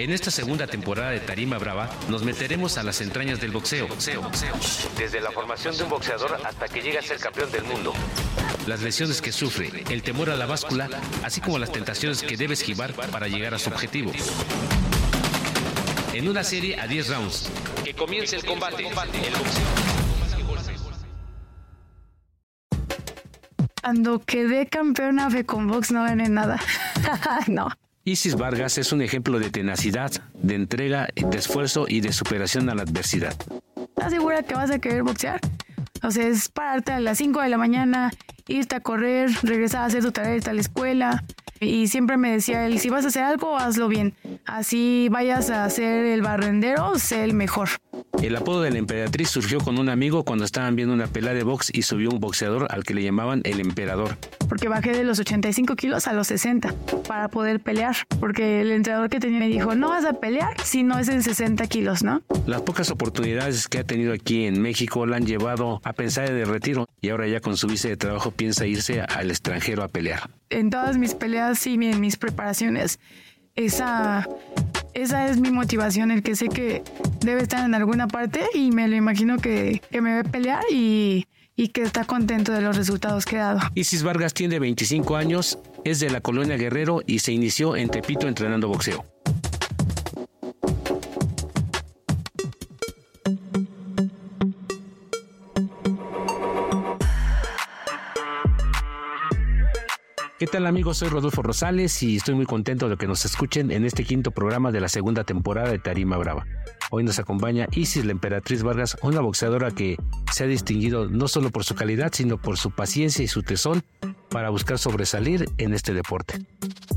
En esta segunda temporada de Tarima Brava nos meteremos a las entrañas del boxeo, boxeo, boxeo. Desde la formación de un boxeador hasta que llega a ser campeón del mundo. Las lesiones que sufre, el temor a la báscula, así como las tentaciones que debe esquivar para llegar a su objetivo. En una serie a 10 rounds. Que comience el combate. El boxeo. Cuando quedé campeona de Convox no gané nada. no. Isis Vargas es un ejemplo de tenacidad, de entrega, de esfuerzo y de superación a la adversidad. ¿Estás segura que vas a querer boxear? O sea, es pararte a las 5 de la mañana, irte a correr, regresar a hacer tu tarea, irte a la escuela, y siempre me decía él, si vas a hacer algo, hazlo bien. Así vayas a ser el barrendero, sé el mejor. El apodo de la emperatriz surgió con un amigo cuando estaban viendo una pelea de box y subió un boxeador al que le llamaban el emperador. Porque bajé de los 85 kilos a los 60 para poder pelear. Porque el entrenador que tenía me dijo, no vas a pelear si no es en 60 kilos, ¿no? Las pocas oportunidades que ha tenido aquí en México la han llevado a pensar en el retiro y ahora ya con su visa de trabajo piensa irse al extranjero a pelear. En todas mis peleas y en mis preparaciones, esa, esa es mi motivación, el que sé que debe estar en alguna parte y me lo imagino que, que me ve pelear y, y que está contento de los resultados que he dado. Isis Vargas tiene 25 años, es de la colonia Guerrero y se inició en Tepito entrenando boxeo. Tal amigos? Soy Rodolfo Rosales y estoy muy contento de que nos escuchen en este quinto programa de la segunda temporada de Tarima Brava. Hoy nos acompaña Isis la Emperatriz Vargas, una boxeadora que se ha distinguido no solo por su calidad, sino por su paciencia y su tesón para buscar sobresalir en este deporte.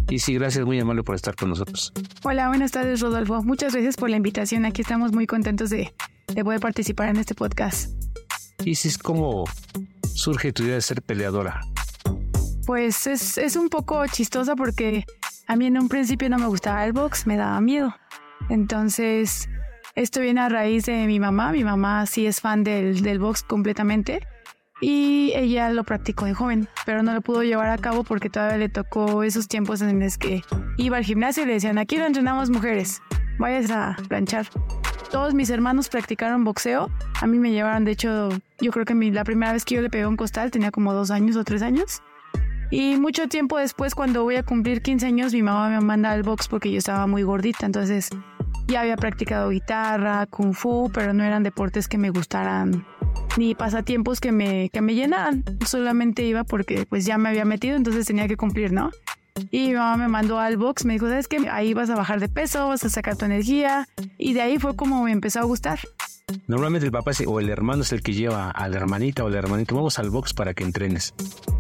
Isis, gracias, muy amable por estar con nosotros. Hola, buenas tardes Rodolfo. Muchas gracias por la invitación. Aquí estamos muy contentos de, de poder participar en este podcast. Isis, ¿cómo surge tu idea de ser peleadora? Pues es, es un poco chistosa porque a mí en un principio no me gustaba el box, me daba miedo. Entonces, esto viene a raíz de mi mamá. Mi mamá sí es fan del, del box completamente y ella lo practicó de joven, pero no lo pudo llevar a cabo porque todavía le tocó esos tiempos en los que iba al gimnasio y le decían, aquí no entrenamos mujeres, vayas a planchar. Todos mis hermanos practicaron boxeo. A mí me llevaron, de hecho, yo creo que mi, la primera vez que yo le pegué un costal tenía como dos años o tres años. Y mucho tiempo después, cuando voy a cumplir 15 años, mi mamá me manda al box porque yo estaba muy gordita. Entonces ya había practicado guitarra, kung fu, pero no eran deportes que me gustaran ni pasatiempos que me, que me llenaran. Solamente iba porque pues ya me había metido, entonces tenía que cumplir, ¿no? Y mi mamá me mandó al box, me dijo, ¿sabes qué? Ahí vas a bajar de peso, vas a sacar tu energía. Y de ahí fue como me empezó a gustar. Normalmente el papá o el hermano es el que lleva a la hermanita o el hermanito, vamos al box para que entrenes.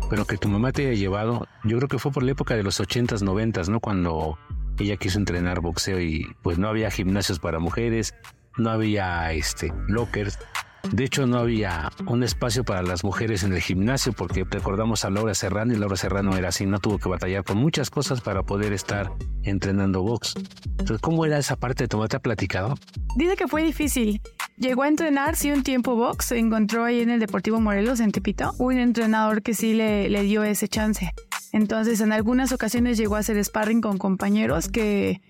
Pero que tu mamá te haya llevado, yo creo que fue por la época de los 80s, 90s, ¿no? Cuando ella quiso entrenar boxeo y pues no había gimnasios para mujeres, no había este lockers. De hecho, no había un espacio para las mujeres en el gimnasio porque recordamos a Laura Serrano y Laura Serrano era así, no tuvo que batallar con muchas cosas para poder estar entrenando box. Entonces, ¿cómo era esa parte de tu? ¿Te ha platicado? Dice que fue difícil. Llegó a entrenar, sí, un tiempo box. Se encontró ahí en el Deportivo Morelos, en Tepito, un entrenador que sí le, le dio ese chance. Entonces, en algunas ocasiones llegó a hacer sparring con compañeros que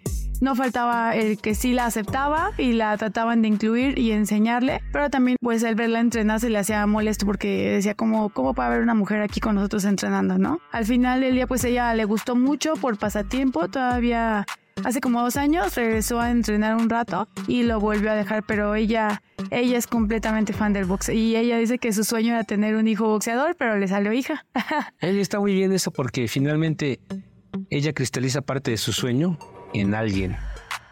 no faltaba el que sí la aceptaba y la trataban de incluir y enseñarle, pero también pues el verla entrenar se le hacía molesto porque decía como, ¿cómo puede haber una mujer aquí con nosotros entrenando, no? Al final del día pues ella le gustó mucho por pasatiempo, todavía hace como dos años regresó a entrenar un rato y lo volvió a dejar, pero ella, ella es completamente fan del boxeo y ella dice que su sueño era tener un hijo boxeador, pero le salió hija. ella está muy bien eso porque finalmente ella cristaliza parte de su sueño en alguien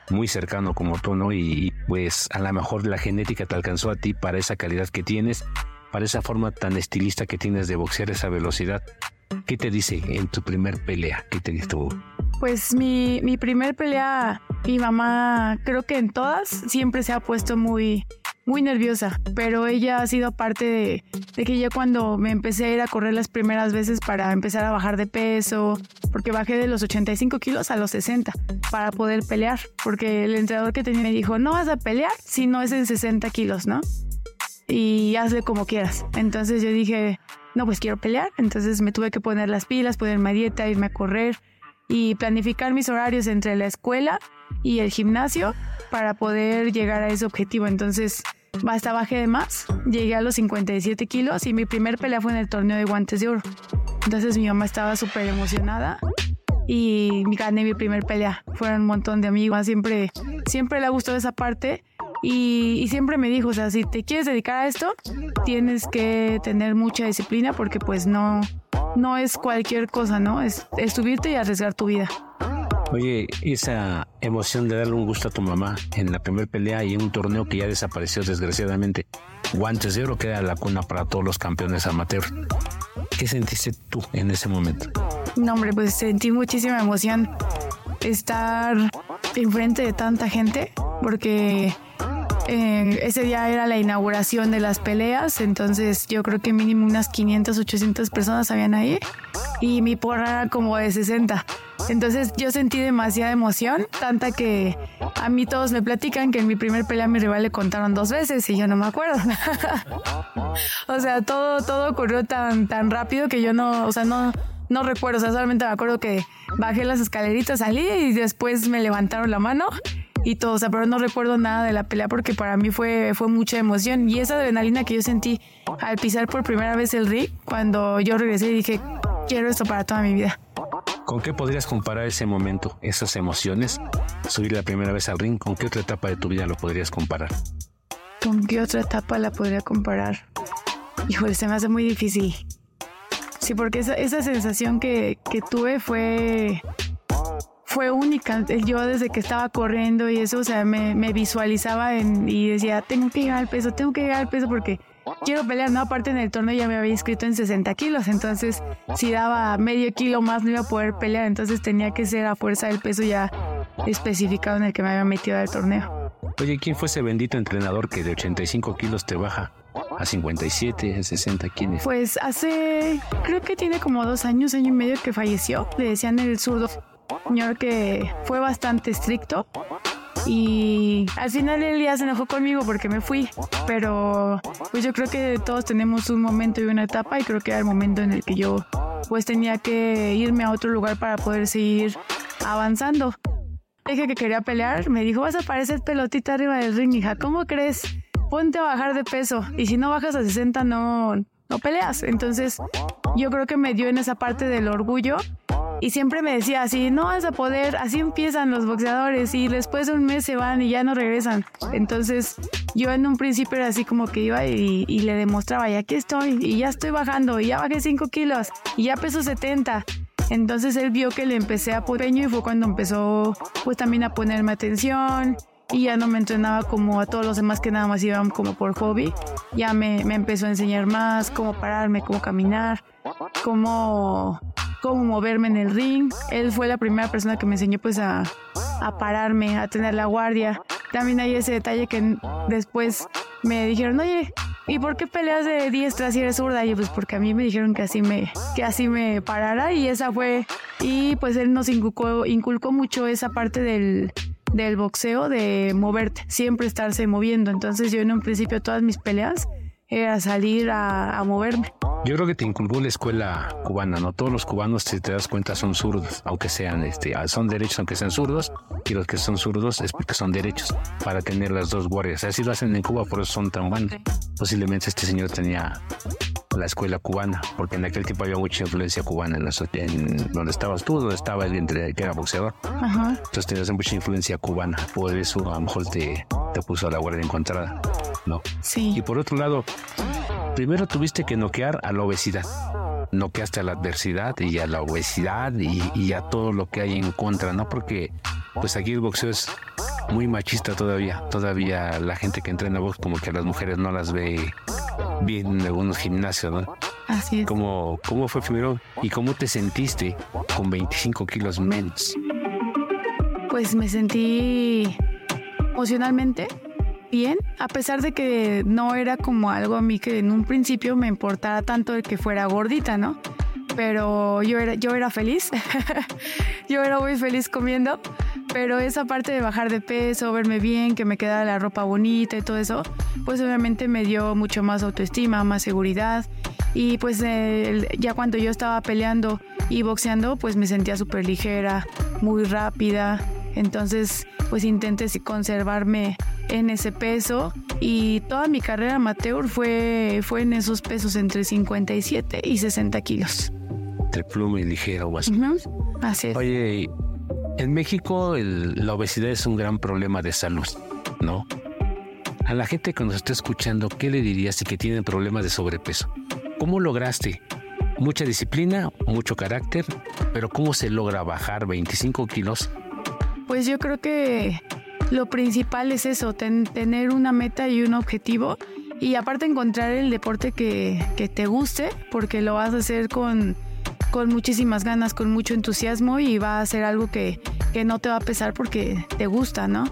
muy cercano como tú, ¿no? Y, pues a lo mejor la genética te alcanzó a ti para esa calidad que tienes, para esa forma tan estilista que tienes de boxear esa velocidad. ¿Qué te dice en tu primer pelea? ¿Qué te tú? Pues mi, mi primer pelea, mi mamá creo que en todas siempre se ha puesto muy, muy nerviosa, pero ella ha sido parte de, de, que ya cuando me empecé a ir a correr las primeras veces para empezar a bajar de peso, porque bajé de los 85 kilos a los 60 para poder pelear, porque el entrenador que tenía me dijo, no vas a pelear si no es en 60 kilos, ¿no? Y hazle como quieras. Entonces yo dije, no, pues quiero pelear, entonces me tuve que poner las pilas, ponerme a dieta, irme a correr y planificar mis horarios entre la escuela y el gimnasio para poder llegar a ese objetivo. Entonces, hasta bajé de más, llegué a los 57 kilos y mi primer pelea fue en el torneo de guantes de oro. Entonces mi mamá estaba súper emocionada y gané mi primer pelea. Fueron un montón de amigos, siempre, siempre le gustó esa parte y, siempre me dijo, o sea, si te quieres dedicar a esto, tienes que tener mucha disciplina porque pues no, no es cualquier cosa, ¿no? Es, es subirte y arriesgar tu vida. Oye, esa emoción de darle un gusto a tu mamá en la primera pelea y en un torneo que ya desapareció desgraciadamente, Guantes de Oro queda la cuna para todos los campeones amateur. ¿Qué sentiste tú en ese momento? No, hombre, pues sentí muchísima emoción estar enfrente de tanta gente porque eh, ese día era la inauguración de las peleas, entonces yo creo que mínimo unas 500, 800 personas habían ahí y mi porra era como de 60. Entonces yo sentí demasiada emoción, tanta que a mí todos me platican que en mi primer pelea a mi rival le contaron dos veces y yo no me acuerdo. o sea, todo, todo ocurrió tan, tan rápido que yo no, o sea, no, no recuerdo, o sea, solamente me acuerdo que bajé las escaleritas, salí y después me levantaron la mano y todo, o sea, pero no recuerdo nada de la pelea porque para mí fue, fue mucha emoción y esa adrenalina que yo sentí al pisar por primera vez el ring, cuando yo regresé y dije, quiero esto para toda mi vida. ¿Con qué podrías comparar ese momento, esas emociones, subir la primera vez al ring? ¿Con qué otra etapa de tu vida lo podrías comparar? ¿Con qué otra etapa la podría comparar? Híjole, se me hace muy difícil. Sí, porque esa, esa sensación que, que tuve fue fue única. Yo desde que estaba corriendo y eso, o sea, me, me visualizaba en, y decía, tengo que llegar al peso, tengo que llegar al peso porque quiero pelear, ¿no? Aparte en el torneo ya me había inscrito en 60 kilos, entonces si daba medio kilo más no iba a poder pelear, entonces tenía que ser a fuerza del peso ya especificado en el que me había metido al torneo. Oye, ¿quién fue ese bendito entrenador que de 85 kilos te baja a 57, a 60? ¿Quién es? Pues hace, creo que tiene como dos años, año y medio que falleció, le decían el zurdo señor que fue bastante estricto y al final el día se enojó conmigo porque me fui, pero pues yo creo que todos tenemos un momento y una etapa y creo que era el momento en el que yo pues tenía que irme a otro lugar para poder seguir avanzando. Dije que quería pelear, me dijo, vas a parecer pelotita arriba del ring, hija, ¿cómo crees? Ponte a bajar de peso y si no bajas a 60 no, no peleas. Entonces yo creo que me dio en esa parte del orgullo y siempre me decía así, no vas a poder, así empiezan los boxeadores y después de un mes se van y ya no regresan. Entonces yo en un principio era así como que iba y, le demostraba, y aquí estoy, y ya estoy bajando, y ya bajé 5 kilos, y ya peso 70. Entonces él vio que le empecé a peño y fue cuando empezó pues también a ponerme atención y ya no me entrenaba como a todos los demás que nada más iban como por hobby. Ya me, me empezó a enseñar más cómo pararme, cómo caminar, cómo cómo moverme en el ring. Él fue la primera persona que me enseñó pues a, a pararme, a tener la guardia. También hay ese detalle que después me dijeron, oye, ¿y por qué peleas de diestra si eres zurda? Y pues porque a mí me dijeron que así me, que así me parara y esa fue, y pues él nos inculcó, inculcó mucho esa parte del, del boxeo, de moverte, siempre estarse moviendo. Entonces yo en un principio todas mis peleas era salir a, a moverme. Yo creo que te inculcó la escuela cubana, ¿no? Todos los cubanos, si te das cuenta, son zurdos, aunque sean, este, ah, son derechos aunque sean zurdos, y los que son zurdos es porque son derechos, para tener las dos guardias. Así lo hacen en Cuba, por eso son tan buenos. Posiblemente este señor tenía la escuela cubana, porque en aquel tiempo había mucha influencia cubana en, en donde estabas tú, donde estaba el entre, que era boxeador. Entonces tenías mucha influencia cubana, por eso a lo mejor te, te puso a la guardia encontrada, ¿no? Sí. Y por otro lado, primero tuviste que noquear a la obesidad. Noqueaste a la adversidad y a la obesidad y, a todo lo que hay en contra, ¿no? Porque pues aquí el boxeo es muy machista todavía. Todavía la gente que entrena box como que a las mujeres no las ve bien en algunos gimnasios, ¿no? Así es. ¿Cómo, cómo fue primero y cómo te sentiste con 25 kilos menos? Pues me sentí emocionalmente bien, a pesar de que no era como algo a mí que en un principio me importara tanto el que fuera gordita, ¿no? Pero yo era, yo era feliz, yo era muy feliz comiendo, pero esa parte de bajar de peso, verme bien, que me quedara la ropa bonita y todo eso, pues obviamente me dio mucho más autoestima, más seguridad. Y pues ya cuando yo estaba peleando y boxeando, pues me sentía súper ligera, muy rápida, entonces pues intenté conservarme en ese peso y toda mi carrera amateur fue, fue en esos pesos entre 57 y 60 kilos. Entre pluma y ligero o así. Así es. Oye, en México la obesidad es un gran problema de salud, ¿no? A la gente que nos está escuchando, ¿qué le dirías si que tienen problemas de sobrepeso? ¿Cómo lograste? Mucha disciplina, mucho carácter, pero ¿cómo se logra bajar 25 kilos? Pues yo creo que lo principal es eso, tener una meta y un objetivo y aparte encontrar el deporte que, que te guste, porque lo vas a hacer con, con muchísimas ganas, con mucho entusiasmo y va a ser algo que, que no te va a pesar porque te gusta, ¿no?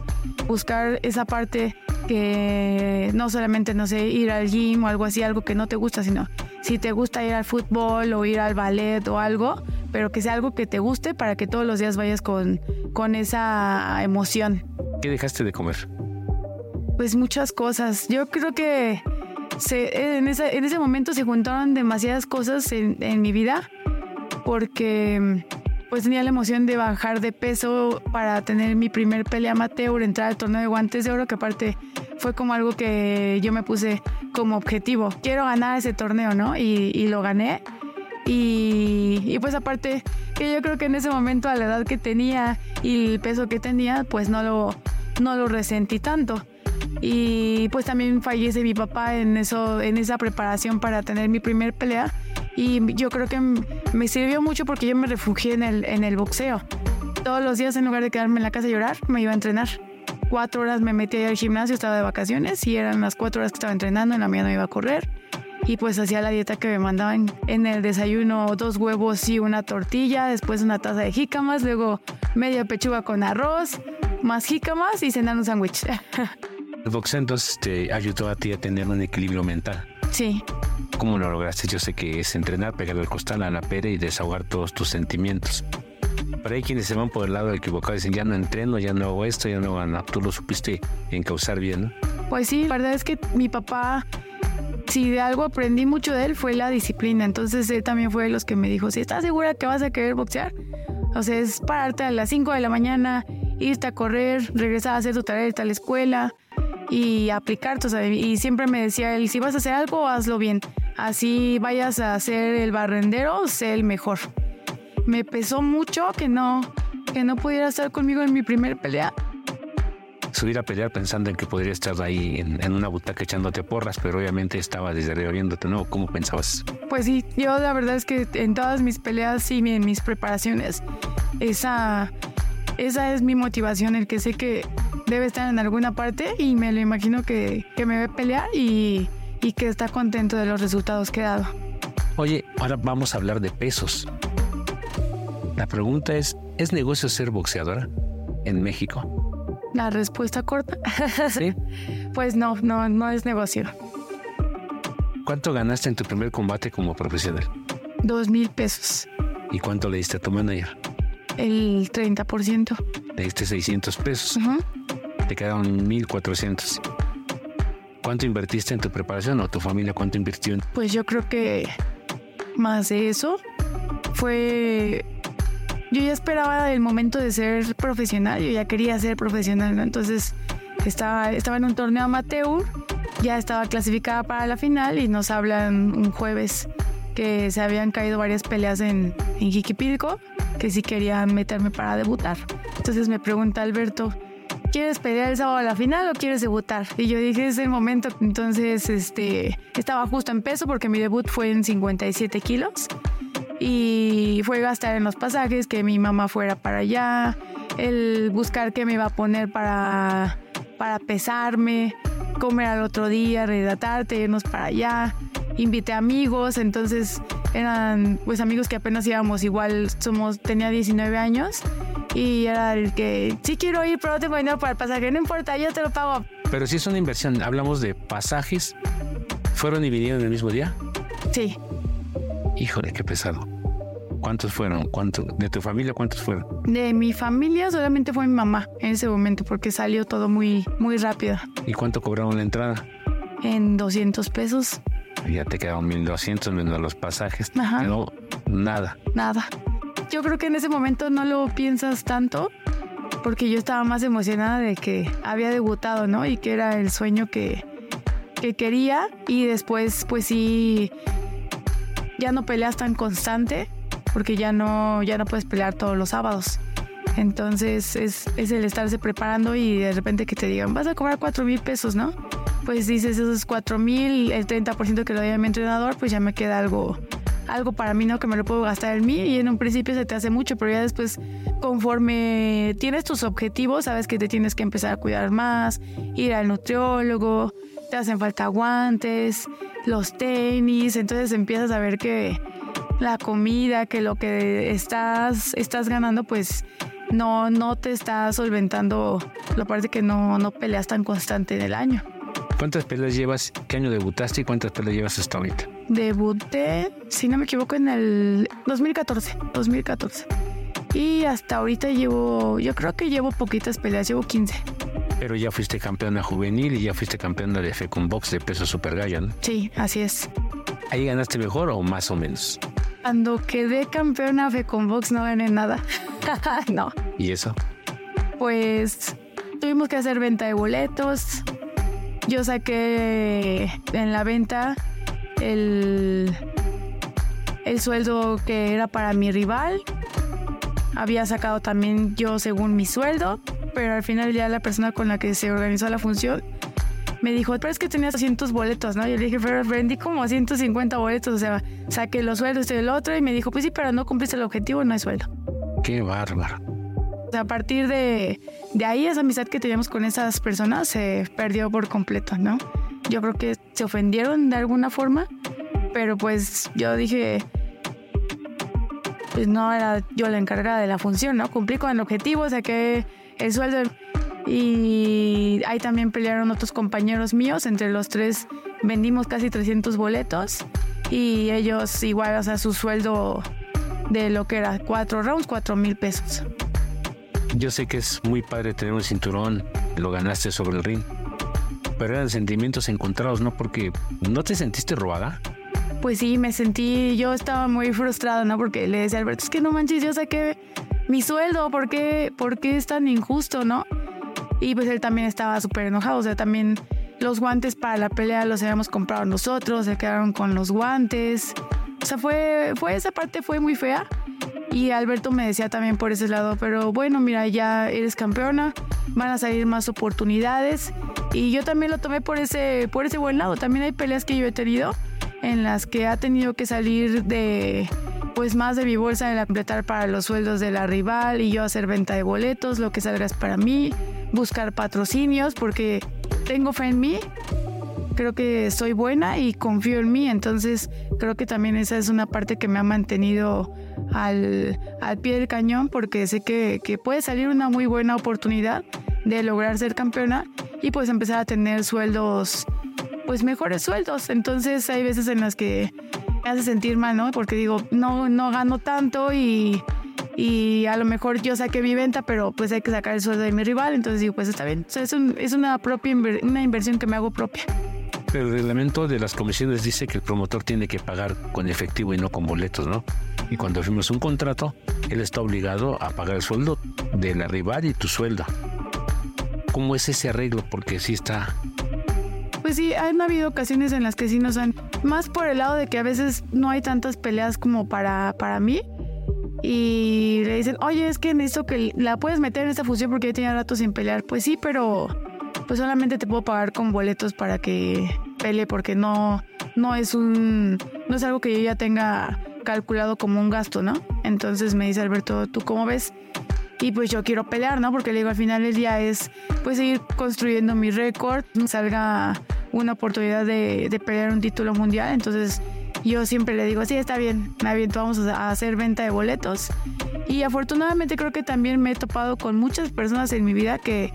Buscar esa parte que no solamente, no sé, ir al gym o algo así, algo que no te gusta, sino si te gusta ir al fútbol o ir al ballet o algo, pero que sea algo que te guste para que todos los días vayas con, con esa emoción. ¿Qué dejaste de comer? Pues muchas cosas. Yo creo que se, en, ese, en ese momento se juntaron demasiadas cosas en, en mi vida porque pues tenía la emoción de bajar de peso para tener mi primer pelea amateur, entrar al torneo de guantes de oro, que aparte fue como algo que yo me puse como objetivo. Quiero ganar ese torneo, ¿no? Y, lo gané. Y, y, pues aparte que yo creo que en ese momento a la edad que tenía y el peso que tenía, pues no lo, no lo resentí tanto. Y pues también fallece mi papá en, eso, en esa preparación para tener mi primer pelea y yo creo que me sirvió mucho porque yo me refugié en el, en el boxeo. Todos los días en lugar de quedarme en la casa a llorar, me iba a entrenar. Cuatro horas me metí al gimnasio, estaba de vacaciones y eran las cuatro horas que estaba entrenando, en la mañana iba a correr y pues hacía la dieta que me mandaban en el desayuno, dos huevos y una tortilla, después una taza de jícamas, luego media pechuga con arroz, más jícamas y cenar un sándwich. El boxeo entonces te ayudó a ti a tener un equilibrio mental. Sí. ¿Cómo lo lograste? Yo sé que es entrenar, pegar el costal a la pera y desahogar todos tus sentimientos. Pero hay quienes se van por el lado equivocado y dicen, ya no entreno, ya no hago esto, ya no hago nada. Tú lo supiste encauzar bien, ¿no? Pues sí, la verdad es que mi papá, si de algo aprendí mucho de él, fue la disciplina. Entonces él también fue de los que me dijo, si estás segura que vas a querer boxear, o sea, es pararte a las 5 de la mañana, irte a correr, regresar a hacer tu tarea, irte a la escuela, y aplicar. O y siempre me decía él, si vas a hacer algo, hazlo bien. Así vayas a hacer el barrendero, sé el mejor. Me pesó mucho que no, que no pudiera estar conmigo en mi primer pelea. Subir a pelear pensando en que podría estar ahí en, una butaca echándote porras, pero obviamente estaba desde arriba viéndote, ¿no? ¿Cómo pensabas? Pues sí, yo la verdad es que en todas mis peleas y en mis preparaciones, esa, esa es mi motivación, el que sé que debe estar en alguna parte y me lo imagino que, me ve pelear y, y que está contento de los resultados que he dado. Oye, ahora vamos a hablar de pesos. La pregunta es, ¿es negocio ser boxeadora en México? La respuesta corta. Sí. pues no, no, no es negocio. ¿Cuánto ganaste en tu primer combate como profesional? Dos mil pesos. ¿Y cuánto le diste a tu manager? El 30%. Le diste 600 pesos te quedaron 1.400. ¿Cuánto invertiste en tu preparación o tu familia cuánto invirtió? Pues yo creo que más de eso fue... Yo ya esperaba el momento de ser profesional, yo ya quería ser profesional, ¿no? Entonces estaba, estaba en un torneo amateur, ya estaba clasificada para la final y nos hablan un jueves que se habían caído varias peleas en, en Jiquipilco, que sí querían meterme para debutar. Entonces me pregunta Alberto, ¿quieres pelear el sábado a la final o quieres debutar? Y yo dije, es el momento. Entonces, este, estaba justo en peso porque mi debut fue en 57 kilos. Y fue gastar en los pasajes, que mi mamá fuera para allá, el buscar qué me iba a poner para, para pesarme, comer al otro día, rehidratarte, irnos para allá. Invité amigos, entonces eran pues amigos que apenas íbamos igual, somos, tenía 19 años y era el que, sí quiero ir, pero no tengo dinero para el pasaje, no importa, yo te lo pago. Pero si es una inversión, hablamos de pasajes, ¿fueron y vinieron el mismo día? Sí. Híjole, qué pesado. ¿Cuántos fueron? ¿Cuánto, ¿De tu familia cuántos fueron? De mi familia solamente fue mi mamá en ese momento porque salió todo muy, muy rápido. ¿Y cuánto cobraron la entrada? En 200 pesos. Ya te quedaron 1200 menos los pasajes. Ajá. No, nada. Nada yo creo que en ese momento no lo piensas tanto, porque yo estaba más emocionada de que había debutado, ¿no? Y que era el sueño que, que quería y después pues sí ya no peleas tan constante porque ya no ya no puedes pelear todos los sábados. Entonces es, es el estarse preparando y de repente que te digan, vas a cobrar cuatro mil pesos, ¿no? Pues dices esos cuatro mil, el 30% que lo doy a mi entrenador, pues ya me queda algo, algo para mí, ¿no? Que me lo puedo gastar en mí y en un principio se te hace mucho, pero ya después conforme tienes tus objetivos, sabes que te tienes que empezar a cuidar más, ir al nutriólogo, te hacen falta guantes, los tenis, entonces empiezas a ver que la comida, que lo que estás, estás ganando, pues no, no te está solventando la parte que no, no peleas tan constante en el año. ¿Cuántas peleas llevas? ¿Qué año debutaste y cuántas peleas llevas hasta ahorita? Debuté, si no me equivoco, en el 2014. 2014. Y hasta ahorita llevo, yo creo que llevo poquitas peleas, llevo 15. Pero ya fuiste campeona juvenil y ya fuiste campeona de Fecun Box de peso super gallo, ¿no? Sí, así es. ¿Ahí ganaste mejor o más o menos? Cuando quedé campeona Fecun Box no gané nada. no. ¿Y eso? Pues tuvimos que hacer venta de boletos. Yo saqué en la venta el, el sueldo que era para mi rival. Había sacado también yo según mi sueldo, pero al final ya la persona con la que se organizó la función me dijo, pero es que tenías 200 boletos, ¿no? Yo le dije, pero vendí como 150 boletos, o sea, saqué los sueldos y el otro y me dijo, pues sí, pero no cumpliste el objetivo, no hay sueldo. Qué bárbaro. A partir de, de ahí, esa amistad que teníamos con esas personas se perdió por completo, ¿no? Yo creo que se ofendieron de alguna forma, pero pues yo dije, pues no era yo la encargada de la función, ¿no? Cumplí con el objetivo, saqué el sueldo y ahí también pelearon otros compañeros míos, entre los tres vendimos casi 300 boletos y ellos igual, o sea, su sueldo de lo que era cuatro rounds, cuatro mil pesos. Yo sé que es muy padre tener un cinturón, lo ganaste sobre el ring, pero eran sentimientos encontrados, ¿no? Porque ¿no te sentiste robada? Pues sí, me sentí, yo estaba muy frustrada, ¿no? Porque le decía a Alberto, es que no manches, yo saqué mi sueldo, ¿por qué, ¿por qué es tan injusto, no? Y pues él también estaba súper enojado, o sea, también los guantes para la pelea los habíamos comprado nosotros, se quedaron con los guantes. O sea, fue, fue esa parte fue muy fea. Y Alberto me decía también por ese lado, pero bueno, mira, ya eres campeona, van a salir más oportunidades. Y yo también lo tomé por ese, por ese buen lado. También hay peleas que yo he tenido en las que ha tenido que salir de pues más de mi bolsa la completar para los sueldos de la rival y yo hacer venta de boletos, lo que salga es para mí, buscar patrocinios porque tengo fe en mí creo que soy buena y confío en mí, entonces creo que también esa es una parte que me ha mantenido al, pie del cañón porque sé que, que puede salir una muy buena oportunidad de lograr ser campeona y pues empezar a tener sueldos, pues mejores sueldos. Entonces hay veces en las que me hace sentir mal, ¿no? Porque digo, no, no gano tanto y, y a lo mejor yo saqué mi venta, pero pues hay que sacar el sueldo de mi rival, entonces digo, pues está bien. O sea, es, es una, propia una inversión que me hago propia. El reglamento de las comisiones dice que el promotor tiene que pagar con efectivo y no con boletos, ¿no? Y cuando firmas un contrato, él está obligado a pagar el sueldo de la rival y tu sueldo. ¿Cómo es ese arreglo? Porque sí está... Pues sí, han habido ocasiones en las que sí nos han... Más por el lado de que a veces no hay tantas peleas como para, para mí. Y le dicen, oye, es que necesito que la puedes meter en esta función porque ya tenía rato sin pelear. Pues sí, pero pues solamente te puedo pagar con boletos para que pele porque no, no es un, no es algo que yo ya tenga calculado como un gasto, ¿no? Entonces me dice Alberto, ¿tú cómo ves? Y pues yo quiero pelear, ¿no? Porque le digo, al final del día es pues seguir construyendo mi récord, salga una oportunidad de, de, pelear un título mundial. Entonces yo siempre le digo, sí, está bien, está bien, vamos a hacer venta de boletos. Y afortunadamente creo que también me he topado con muchas personas en mi vida que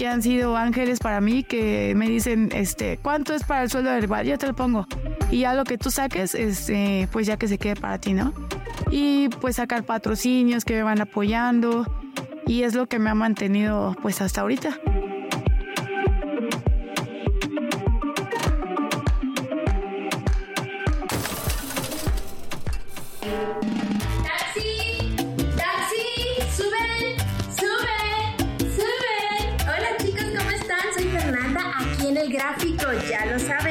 que han sido ángeles para mí, que me dicen, este, ¿cuánto es para el sueldo del rival? Yo te lo pongo. Y ya lo que tú saques, este, pues ya que se quede para ti, ¿no? Y pues sacar patrocinios que me van apoyando. Y es lo que me ha mantenido pues hasta ahorita. El gráfico, ya lo saben.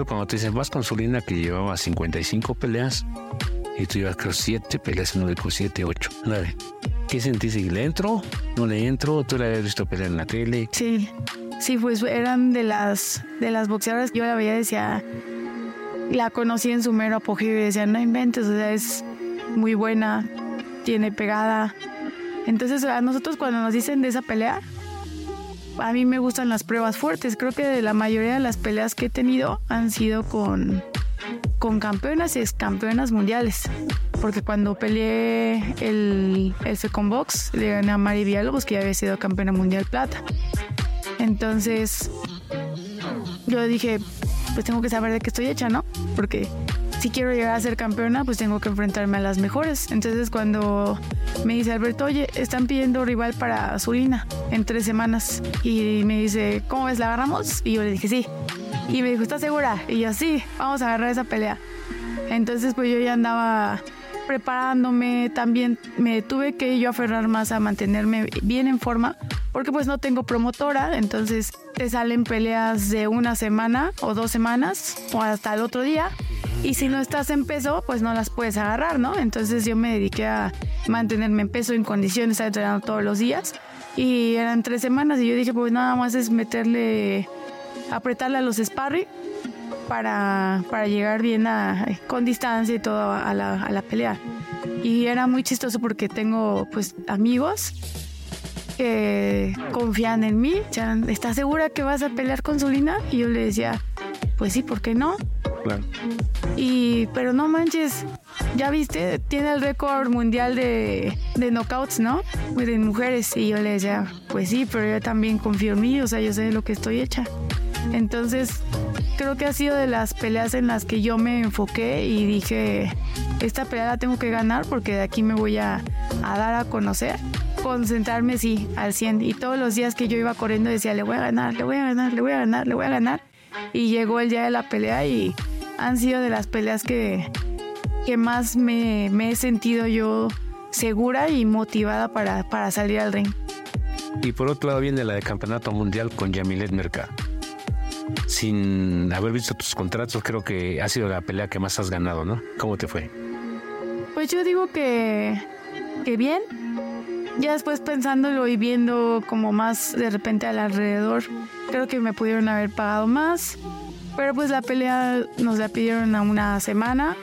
Cuando te dicen, vas con Zulina que llevaba 55 peleas y tú llevas creo 7 peleas, no dijo 7, 8, 9? ¿Qué sentiste? ¿Le entro? ¿No le entro? ¿Tú la habías visto pelear en la tele? Sí, sí, pues eran de las, de las boxeadoras yo la veía y decía, la conocí en su mero apogeo y decía, no inventes, o sea, es muy buena, tiene pegada. Entonces a nosotros cuando nos dicen de esa pelea, a mí me gustan las pruebas fuertes. Creo que la mayoría de las peleas que he tenido han sido con, con campeonas y excampeonas mundiales. Porque cuando peleé el, el Second Box, le gané a Mari Villalobos, que ya había sido campeona mundial plata. Entonces, yo dije, pues tengo que saber de qué estoy hecha, ¿no? Porque si quiero llegar a ser campeona, pues tengo que enfrentarme a las mejores. Entonces, cuando me dice Alberto, oye, están pidiendo rival para Zulina en tres semanas. Y me dice, ¿cómo ves? ¿La agarramos? Y yo le dije, sí. Y me dijo, ¿estás segura? Y yo, sí, vamos a agarrar esa pelea. Entonces, pues yo ya andaba preparándome, también me tuve que yo aferrar más a mantenerme bien en forma, porque pues no tengo promotora, entonces te salen peleas de una semana o dos semanas o hasta el otro día, y si no estás en peso, pues no las puedes agarrar, ¿no? Entonces yo me dediqué a mantenerme en peso, en condiciones, a entrenando todos los días, y eran tres semanas, y yo dije, pues nada más es meterle, apretarle a los sparring para, para llegar bien a, con distancia y todo a la, a la pelea. Y era muy chistoso porque tengo pues amigos que confían en mí. ¿Estás segura que vas a pelear con Zulina? Y yo le decía, pues sí, ¿por qué no? Claro. Y, pero no manches, ya viste, tiene el récord mundial de, de knockouts, ¿no? De mujeres. Y yo le decía, pues sí, pero yo también confío en mí, o sea, yo sé de lo que estoy hecha. Entonces, creo que ha sido de las peleas en las que yo me enfoqué y dije, esta pelea la tengo que ganar porque de aquí me voy a, a dar a conocer. Concentrarme, sí, al 100. Y todos los días que yo iba corriendo decía, le voy a ganar, le voy a ganar, le voy a ganar, le voy a ganar. Y llegó el día de la pelea y han sido de las peleas que, que más me, me he sentido yo segura y motivada para, para salir al ring. Y por otro lado viene la de campeonato mundial con Yamilet Mercado. Sin haber visto tus contratos, creo que ha sido la pelea que más has ganado, ¿no? ¿Cómo te fue? Pues yo digo que, que bien. Ya después pensándolo y viendo como más de repente al alrededor, creo que me pudieron haber pagado más. Pero pues la pelea nos la pidieron a una semana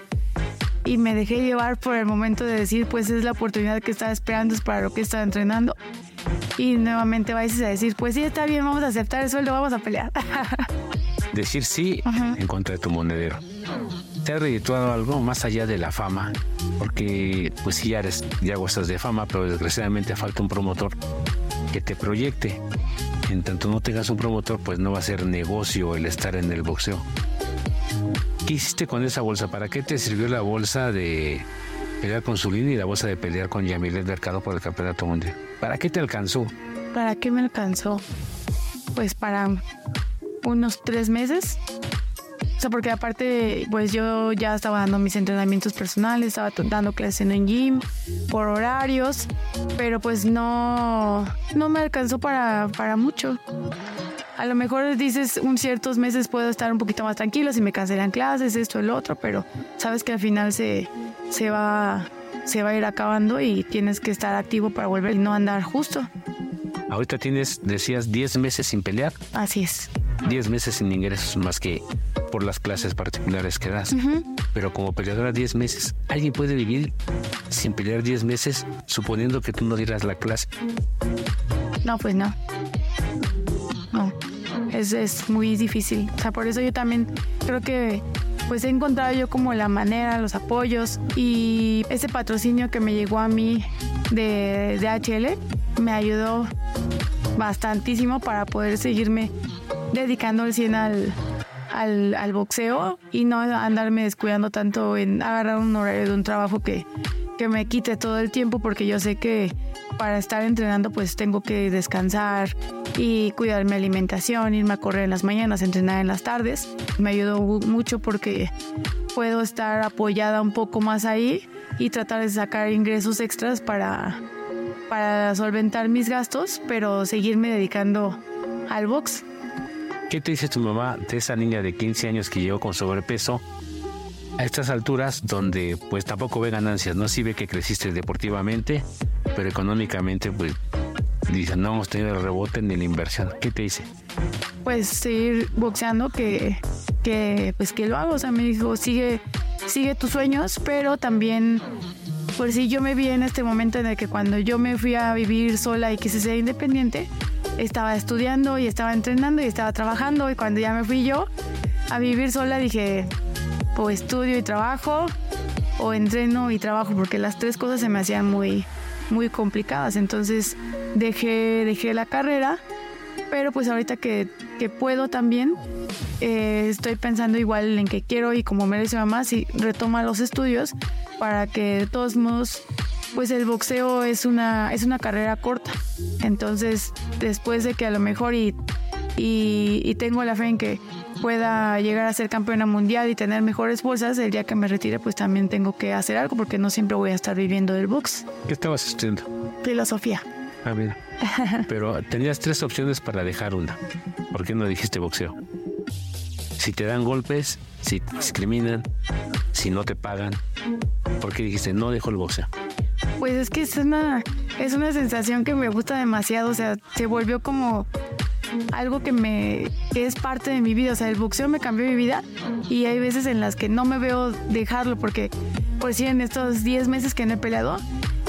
y me dejé llevar por el momento de decir, pues es la oportunidad que estaba esperando, es para lo que estaba entrenando. Y nuevamente vais a decir, pues sí, está bien, vamos a aceptar el sueldo, vamos a pelear. Decir sí Ajá. en contra de tu monedero. ¿Te ha redituado algo más allá de la fama? Porque pues sí, ya, eres, ya gozas de fama, pero desgraciadamente falta un promotor que te proyecte. En tanto no tengas un promotor, pues no va a ser negocio el estar en el boxeo. ¿Qué hiciste con esa bolsa? ¿Para qué te sirvió la bolsa de pelear con Zulín y la bolsa de pelear con Yamilet Mercado por el campeonato mundial? ¿Para qué te alcanzó? ¿Para qué me alcanzó? Pues para unos tres meses. O sea, porque aparte, pues yo ya estaba dando mis entrenamientos personales, estaba dando clases en un gym por horarios, pero pues no, no me alcanzó para, para mucho. A lo mejor dices, un ciertos meses puedo estar un poquito más tranquilo si me cancelan clases, esto, el otro, pero sabes que al final se, se, va, se va a ir acabando y tienes que estar activo para volver y no andar justo. Ahorita tienes, decías, 10 meses sin pelear, Así es. 10 meses sin ingresos más que por las clases particulares que das. Pero como peleadora 10 meses, ¿alguien puede vivir sin pelear 10 meses suponiendo que tú no dieras la clase? No, pues no. No. Es, es muy difícil. O sea, por eso yo también creo que pues he encontrado yo como la manera, los apoyos y ese patrocinio que me llegó a mí de, de HL me ayudó bastantísimo para poder seguirme dedicando el 100 al, al, al boxeo y no andarme descuidando tanto en agarrar un horario de un trabajo que, que me quite todo el tiempo porque yo sé que para estar entrenando pues tengo que descansar y cuidar mi alimentación, irme a correr en las mañanas, entrenar en las tardes. Me ayudó mucho porque puedo estar apoyada un poco más ahí y tratar de sacar ingresos extras para, para solventar mis gastos, pero seguirme dedicando al box. ¿Qué te dice tu mamá de esa niña de 15 años que llegó con sobrepeso a estas alturas donde pues tampoco ve ganancias, ¿no? Sí ve que creciste deportivamente, pero económicamente pues dice, no hemos tenido el rebote ni la inversión. ¿Qué te dice? Pues seguir boxeando que, que pues que lo hago, o sea, me dijo, sigue, sigue tus sueños, pero también pues sí, yo me vi en este momento en el que cuando yo me fui a vivir sola y quise ser independiente, estaba estudiando y estaba entrenando y estaba trabajando y cuando ya me fui yo a vivir sola dije, o estudio y trabajo o entreno y trabajo porque las tres cosas se me hacían muy muy complicadas. Entonces dejé dejé la carrera pero pues ahorita que, que puedo también eh, estoy pensando igual en que quiero y como merece mamá si retoma los estudios para que de todos modos pues el boxeo es una es una carrera corta entonces después de que a lo mejor y, y tengo la fe en que pueda llegar a ser campeona mundial y tener mejores bolsas, el día que me retire pues también tengo que hacer algo porque no siempre voy a estar viviendo del box. ¿Qué estabas estudiando? Filosofía. Ah, mira. Pero tenías tres opciones para dejar una. ¿Por qué no dijiste boxeo? Si te dan golpes, si te discriminan, si no te pagan, ¿por qué dijiste no dejo el boxeo? Pues es que es una, es una sensación que me gusta demasiado, o sea, se volvió como algo que me es parte de mi vida. O sea, el boxeo me cambió mi vida y hay veces en las que no me veo dejarlo porque, por si en estos 10 meses que no he peleado,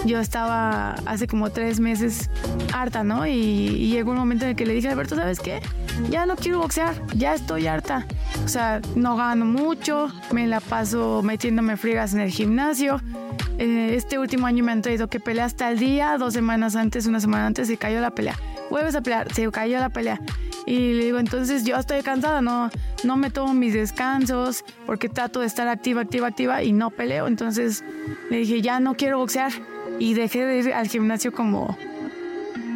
yo estaba hace como 3 meses harta, ¿no? Y, llegó un momento en el que le dije Alberto, ¿sabes qué? Ya no quiero boxear, ya estoy harta. O sea, no gano mucho, me la paso metiéndome friegas en el gimnasio. Eh, este último año me han traído que pelea hasta el día, dos semanas antes, una semana antes se cayó la pelea vuelves a pelear, se cayó la pelea. Y le digo, entonces yo estoy cansada, no, no me tomo mis descansos porque trato de estar activa, activa, activa y no peleo. Entonces le dije, ya no quiero boxear. Y dejé de ir al gimnasio como,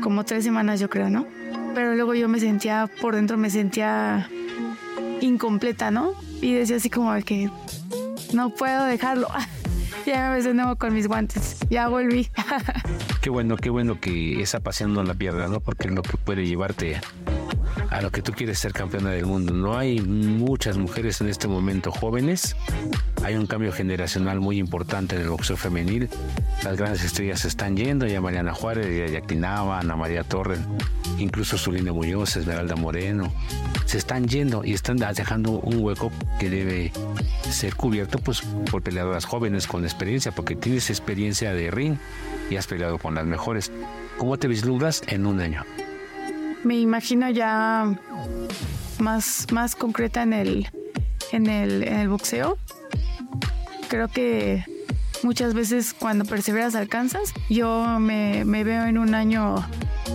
como tres semanas, yo creo, ¿no? Pero luego yo me sentía, por dentro me sentía incompleta, ¿no? Y decía así como que no puedo dejarlo. ya me de nuevo con mis guantes. Ya volví. qué bueno, qué bueno que esa pasión no la pierdas, ¿no? Porque es lo que puede llevarte a lo que tú quieres ser campeona del mundo. No hay muchas mujeres en este momento jóvenes. Hay un cambio generacional muy importante en el boxeo femenil. Las grandes estrellas se están yendo, ya Mariana Juárez, ya Yactinaba, Ana María Torres, incluso Zulina Muñoz, Esmeralda Moreno. Se están yendo y están dejando un hueco que debe ser cubierto pues, por peleadoras jóvenes con experiencia, porque tienes experiencia de ring y has peleado con las mejores. ¿Cómo te vislumbras en un año? Me imagino ya más, más concreta en el, en, el, en el boxeo. Creo que muchas veces cuando perseveras alcanzas. Yo me, veo en un año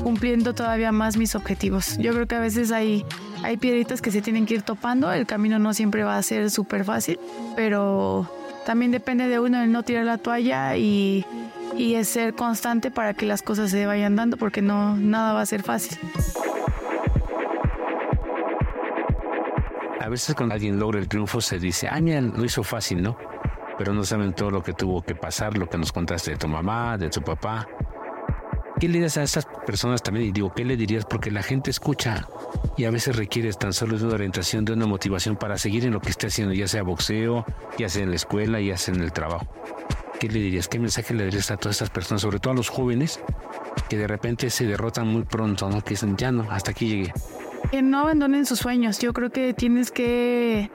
cumpliendo todavía más mis objetivos. Yo creo que a veces hay, hay piedritas que se tienen que ir topando. El camino no siempre va a ser súper fácil, pero también depende de uno el no tirar la toalla y, y es ser constante para que las cosas se vayan dando porque no nada va a ser fácil. A veces cuando alguien logra el triunfo se dice, ah, mira, lo hizo fácil, ¿no? Pero no saben todo lo que tuvo que pasar, lo que nos contaste de tu mamá, de tu papá. ¿Qué le dirías a estas personas también? Y digo, ¿qué le dirías? Porque la gente escucha y a veces requiere tan solo de una orientación, de una motivación para seguir en lo que esté haciendo, ya sea boxeo, ya sea en la escuela, ya sea en el trabajo. ¿qué le dirías? ¿Qué mensaje le darías a todas estas personas, sobre todo a los jóvenes, que de repente se derrotan muy pronto, ¿no? Que dicen, ya no, hasta aquí llegué. Que no abandonen sus sueños. Yo creo que tienes que,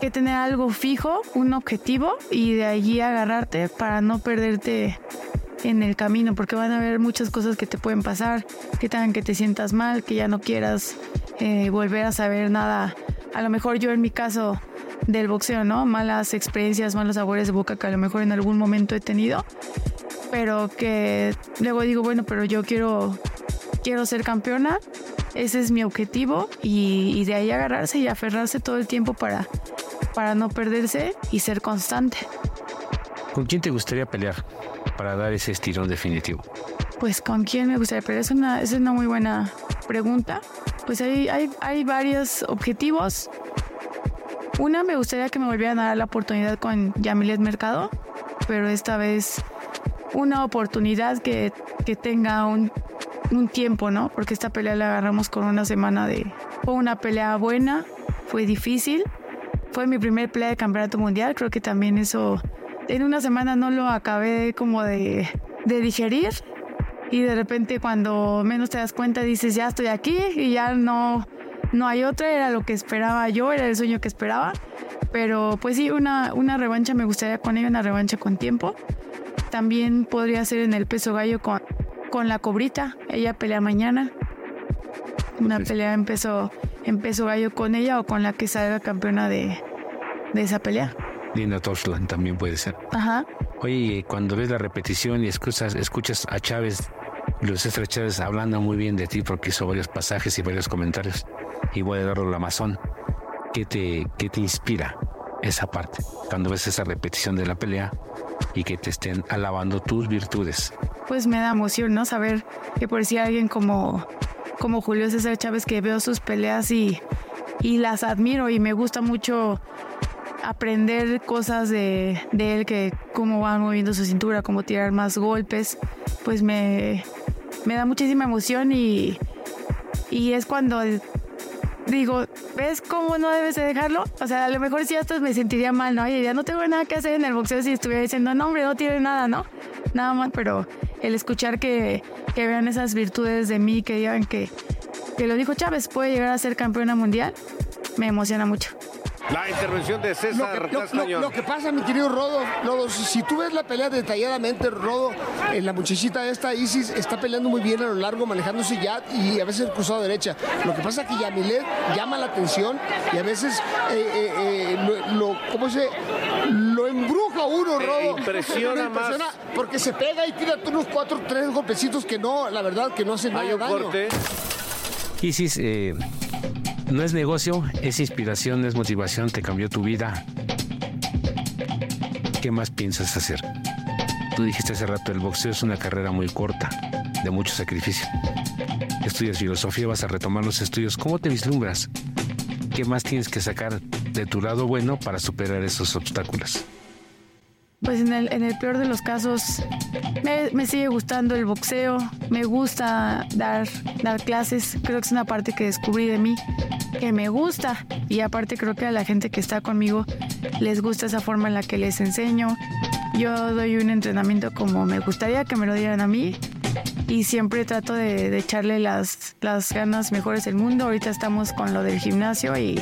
que tener algo fijo, un objetivo, y de allí agarrarte para no perderte en el camino, porque van a haber muchas cosas que te pueden pasar, que tengan que te sientas mal, que ya no quieras eh, volver a saber nada. A lo mejor yo en mi caso del boxeo, ¿no? Malas experiencias, malos sabores de boca que a lo mejor en algún momento he tenido, pero que luego digo, bueno, pero yo quiero, quiero ser campeona ese es mi objetivo y, y de ahí agarrarse y aferrarse todo el tiempo para, para no perderse y ser constante. ¿Con quién te gustaría pelear para dar ese estirón definitivo? Pues con quién me gustaría pelear, es una, es una muy buena pregunta. Pues hay, hay, hay varios objetivos. Una, me gustaría que me volvieran a dar la oportunidad con Yamilet Mercado, pero esta vez una oportunidad que, que tenga un, un tiempo, ¿no? Porque esta pelea la agarramos con una semana de... Fue una pelea buena, fue difícil, fue mi primer pelea de campeonato mundial, creo que también eso en una semana no lo acabé como de, de digerir y de repente cuando menos te das cuenta dices ya estoy aquí y ya no, no hay otra, era lo que esperaba yo, era el sueño que esperaba. Pero pues sí, una, una revancha me gustaría con ella, una revancha con tiempo. También podría ser en el peso gallo con, con la cobrita, ella pelea mañana. Una pelea en peso, en peso gallo con ella o con la que salga campeona de, de esa pelea. Linda Toshland también puede ser. Ajá. Oye, cuando ves la repetición y escuchas, escuchas a Chávez, Luis César Chávez hablando muy bien de ti porque hizo varios pasajes y varios comentarios, y voy a darlo la Amazon, ¿qué te, ¿qué te inspira esa parte? Cuando ves esa repetición de la pelea y que te estén alabando tus virtudes. Pues me da emoción, ¿no? Saber que por si alguien como, como Julio César Chávez que veo sus peleas y, y las admiro y me gusta mucho aprender cosas de, de, él, que cómo va moviendo su cintura, cómo tirar más golpes, pues me, me da muchísima emoción y, y es cuando digo, ¿ves cómo no debes de dejarlo? O sea, a lo mejor si hasta me sentiría mal, ¿no? Oye, ya no tengo nada que hacer en el boxeo si estuviera diciendo, no, hombre, no tiene nada, ¿no? Nada más, pero el escuchar que, que vean esas virtudes de mí, que digan que, que lo dijo Chávez, puede llegar a ser campeona mundial, me emociona mucho. La intervención de César lo que, lo, lo, lo que pasa, mi querido Rodo, Rodo, si, tú ves la pelea detalladamente, Rodo, eh, la muchachita esta, Isis, está peleando muy bien a lo largo, manejándose ya y a veces cruzado derecha. Lo que pasa es que Yamilet llama la atención y a veces eh, eh, lo, lo, ¿cómo se? Embruja uno, Rodo. Impresiona, impresiona más. Porque se pega y tira unos cuatro, tres golpecitos que no, la verdad, que no hacen nada Hay un daño. corte. Isis, eh, no es negocio, es inspiración, es motivación, te cambió tu vida. ¿Qué más piensas hacer? Tú dijiste hace rato, el boxeo es una carrera muy corta, de mucho sacrificio. Estudias filosofía, vas a retomar los estudios. ¿Cómo te vislumbras? ¿Qué más tienes que sacar de tu lado bueno para superar esos obstáculos? Pues en el, en el peor de los casos, me, sigue gustando el boxeo, me gusta dar, dar clases, creo que es una parte que descubrí de mí que me gusta y aparte creo que a la gente que está conmigo les gusta esa forma en la que les enseño. Yo doy un entrenamiento como me gustaría que me lo dieran a mí y siempre trato de, de echarle las, las ganas mejores del mundo. Ahorita estamos con lo del gimnasio y,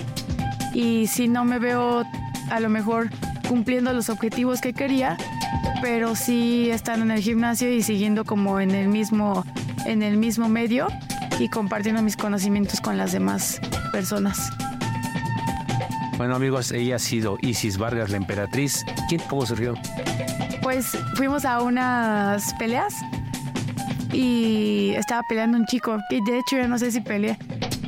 y si no me veo a lo mejor cumpliendo los objetivos que quería, pero sí estando en el gimnasio y siguiendo como en el mismo, en el mismo medio y compartiendo mis conocimientos con las demás personas. Bueno amigos, ella ha sido Isis Vargas, la emperatriz. ¿Quién, ¿Cómo surgió? Pues fuimos a unas peleas y estaba peleando un chico, que de hecho yo no sé si peleé,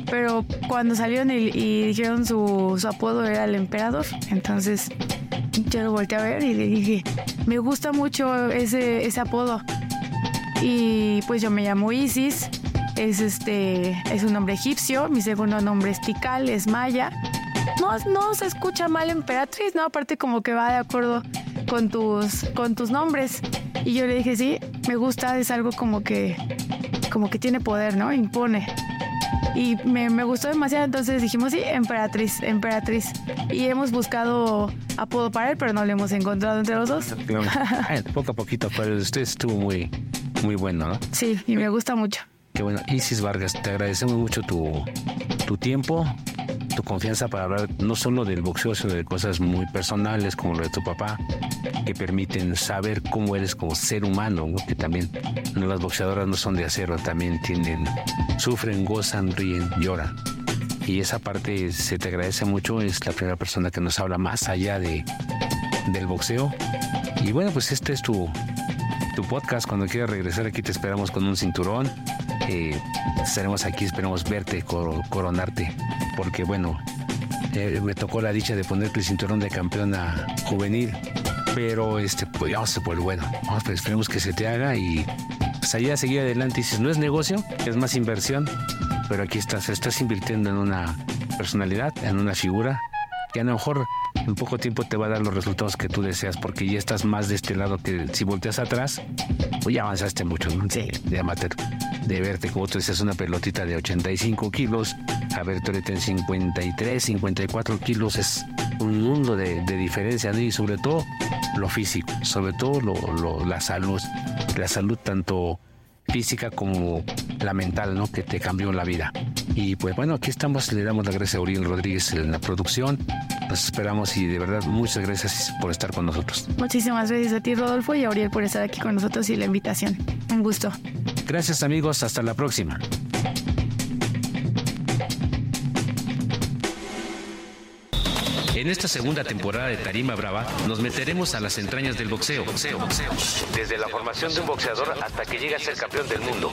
pero cuando salieron y, y dijeron su, su, apodo era el emperador, entonces yo lo volteé a ver y le dije, me gusta mucho ese, ese apodo. Y pues yo me llamo Isis, es este es un nombre egipcio, mi segundo nombre es Tikal, es maya. No, no se escucha mal emperatriz, no, aparte como que va de acuerdo con tus con tus nombres. Y yo le dije, "Sí, me gusta, es algo como que como que tiene poder, ¿no? Impone." Y me, me gustó demasiado, entonces dijimos, "Sí, emperatriz, emperatriz." Y hemos buscado apodo para él, pero no lo hemos encontrado entre los dos. Poco a poquito, pero usted estuvo muy muy bueno, ¿no? Sí, y me gusta mucho. Qué bueno. Isis Vargas, te agradecemos mucho tu, tu tiempo, tu confianza para hablar no solo del boxeo, sino de cosas muy personales como lo de tu papá, que permiten saber cómo eres como ser humano, ¿no? que también no, las boxeadoras no son de acero, también tienen, sufren, gozan, ríen, lloran. Y esa parte se te agradece mucho, es la primera persona que nos habla más allá de, del boxeo. Y bueno, pues este es tu, tu podcast. Cuando quieras regresar aquí te esperamos con un cinturón eh, estaremos aquí, esperemos verte, coronarte, porque bueno, eh, me tocó la dicha de ponerte el cinturón de campeona juvenil, pero este, pues vamos por el bueno, vamos, pues, esperemos que se te haga y pues allá seguir adelante. Dices, no es negocio, es más inversión, pero aquí estás, estás invirtiendo en una personalidad, en una figura que a lo mejor en poco tiempo te va a dar los resultados que tú deseas, porque ya estás más de este lado que si volteas atrás, pues ya avanzaste mucho, ¿no? Sí. De amateur, de verte como tú dices, una pelotita de 85 kilos, a ver, tú en 53, 54 kilos, es un mundo de, diferencia, ¿no? Y sobre todo lo físico, sobre todo lo, la salud, la salud tanto física como la mental, ¿no? Que te cambió la vida. Y pues bueno, aquí estamos, le damos la gracias a Uriel Rodríguez en la producción. Nos esperamos y de verdad muchas gracias por estar con nosotros. Muchísimas gracias a ti, Rodolfo, y a Uriel por estar aquí con nosotros y la invitación. Un gusto. Gracias amigos, hasta la próxima. En esta segunda temporada de Tarima Brava nos meteremos a las entrañas del boxeo. boxeo, boxeo. Desde la formación de un boxeador hasta que llega a ser campeón del mundo.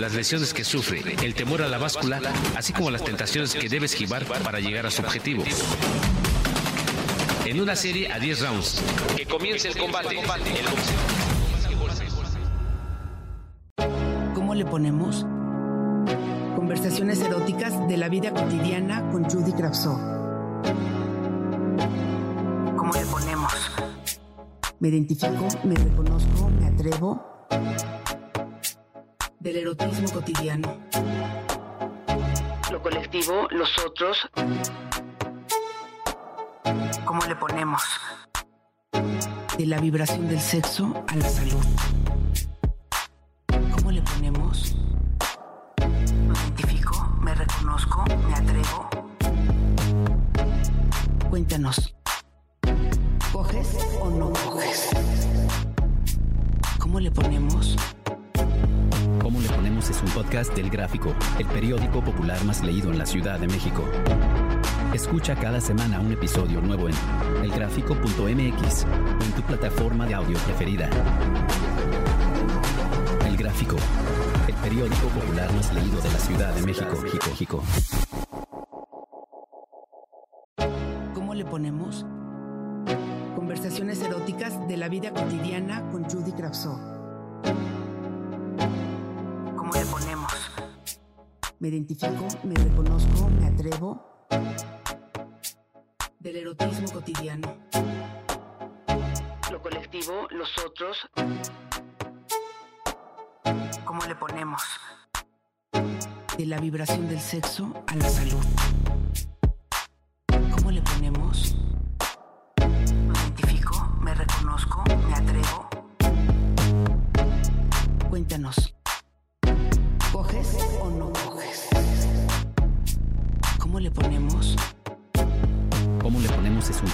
Las lesiones que sufre, el temor a la báscula, así como las tentaciones que debe esquivar para llegar a su objetivo. En una serie a 10 rounds. Que comience el combate. ¿Cómo le ponemos? Conversaciones eróticas de la vida cotidiana con Judy Kravsov. Me identifico, me reconozco, me atrevo. Del erotismo cotidiano. Lo colectivo, los otros. ¿Cómo le ponemos? De la vibración del sexo a la salud. ¿Cómo le ponemos? Me identifico, me reconozco, me atrevo. Cuéntanos. ¿Coges o no coges? ¿Cómo le ponemos? ¿Cómo le ponemos? Es un podcast del Gráfico, el periódico popular más leído en la Ciudad de México. Escucha cada semana un episodio nuevo en elgráfico.mx o en tu plataforma de audio preferida. El Gráfico, el periódico popular más leído de la Ciudad de México. México. ¿Cómo le ponemos? Conversaciones eróticas de la vida cotidiana con Judy Kravsov. ¿Cómo le ponemos? Me identifico, me reconozco, me atrevo. Del erotismo cotidiano. Lo colectivo, los otros. ¿Cómo le ponemos? De la vibración del sexo a la salud. ¿Cómo le ponemos?